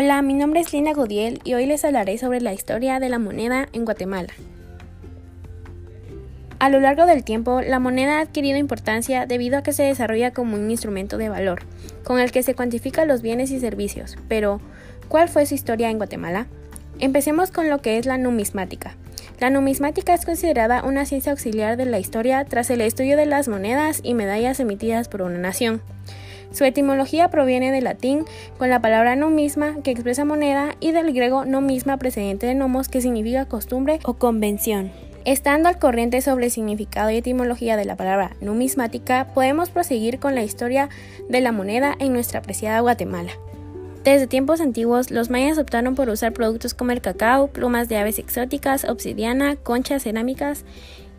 Hola, mi nombre es Lina Godiel y hoy les hablaré sobre la historia de la moneda en Guatemala. A lo largo del tiempo, la moneda ha adquirido importancia debido a que se desarrolla como un instrumento de valor, con el que se cuantifican los bienes y servicios. Pero, ¿cuál fue su historia en Guatemala? Empecemos con lo que es la numismática. La numismática es considerada una ciencia auxiliar de la historia tras el estudio de las monedas y medallas emitidas por una nación. Su etimología proviene del latín con la palabra numisma que expresa moneda y del griego nomisma precedente de nomos que significa costumbre o convención. Estando al corriente sobre el significado y etimología de la palabra numismática, podemos proseguir con la historia de la moneda en nuestra apreciada Guatemala. Desde tiempos antiguos, los mayas optaron por usar productos como el cacao, plumas de aves exóticas, obsidiana, conchas cerámicas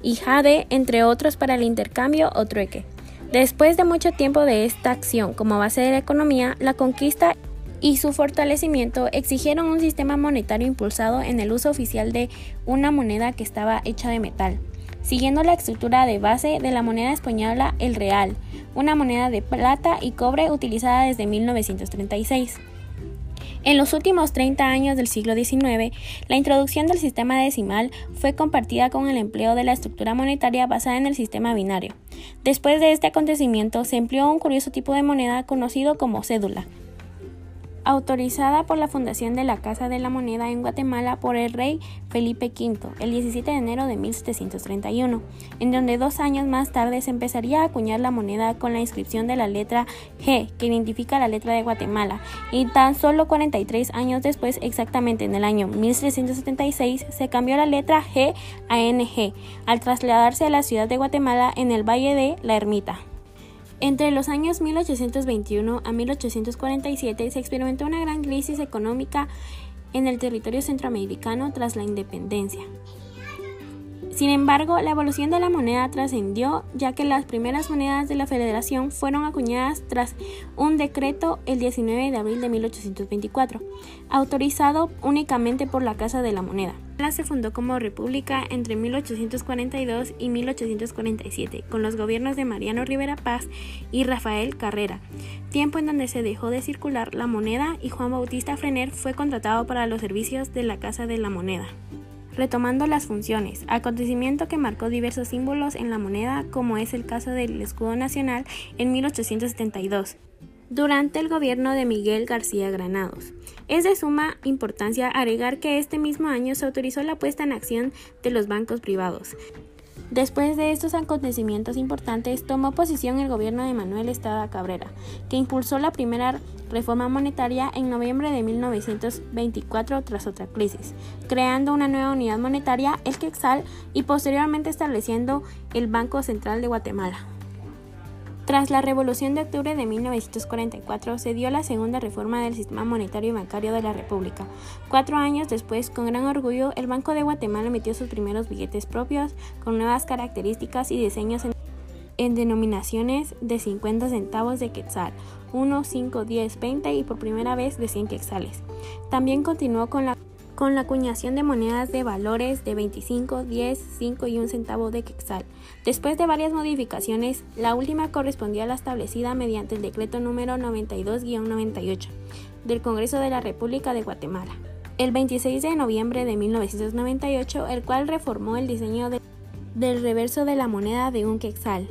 y jade, entre otros, para el intercambio o trueque. Después de mucho tiempo de esta acción como base de la economía, la conquista y su fortalecimiento exigieron un sistema monetario impulsado en el uso oficial de una moneda que estaba hecha de metal, siguiendo la estructura de base de la moneda española el real, una moneda de plata y cobre utilizada desde 1936. En los últimos 30 años del siglo XIX, la introducción del sistema decimal fue compartida con el empleo de la estructura monetaria basada en el sistema binario. Después de este acontecimiento se empleó un curioso tipo de moneda conocido como cédula, autorizada por la fundación de la Casa de la Moneda en Guatemala por el rey Felipe V el 17 de enero de 1731, en donde dos años más tarde se empezaría a acuñar la moneda con la inscripción de la letra G, que identifica la letra de Guatemala, y tan solo 43 años después, exactamente en el año 1776, se cambió la letra G a NG, al trasladarse a la ciudad de Guatemala en el Valle de la Ermita. Entre los años 1821 a 1847 se experimentó una gran crisis económica en el territorio centroamericano tras la independencia. Sin embargo, la evolución de la moneda trascendió ya que las primeras monedas de la Federación fueron acuñadas tras un decreto el 19 de abril de 1824, autorizado únicamente por la Casa de la Moneda. La se fundó como república entre 1842 y 1847 con los gobiernos de Mariano Rivera Paz y Rafael Carrera, tiempo en donde se dejó de circular la moneda y Juan Bautista Frener fue contratado para los servicios de la Casa de la Moneda retomando las funciones, acontecimiento que marcó diversos símbolos en la moneda, como es el caso del escudo nacional en 1872 durante el gobierno de Miguel García Granados. Es de suma importancia agregar que este mismo año se autorizó la puesta en acción de los bancos privados, Después de estos acontecimientos importantes, tomó posición el gobierno de Manuel Estrada Cabrera, que impulsó la primera reforma monetaria en noviembre de 1924 tras otra crisis, creando una nueva unidad monetaria, el Quetzal, y posteriormente estableciendo el Banco Central de Guatemala. Tras la Revolución de Octubre de 1944 se dio la segunda reforma del sistema monetario y bancario de la República. Cuatro años después, con gran orgullo, el Banco de Guatemala emitió sus primeros billetes propios con nuevas características y diseños en, denominaciones de 50 centavos de quetzal, 1, 5, 10, 20 y por primera vez de 100 quetzales. También continuó con la con la acuñación de monedas de valores de 25, 10, 5 y 1 centavo de quetzal. Después de varias modificaciones, la última correspondía a la establecida mediante el decreto número 92-98 del Congreso de la República de Guatemala. El 26 de noviembre de 1998, el cual reformó el diseño del reverso de la moneda de un quetzal.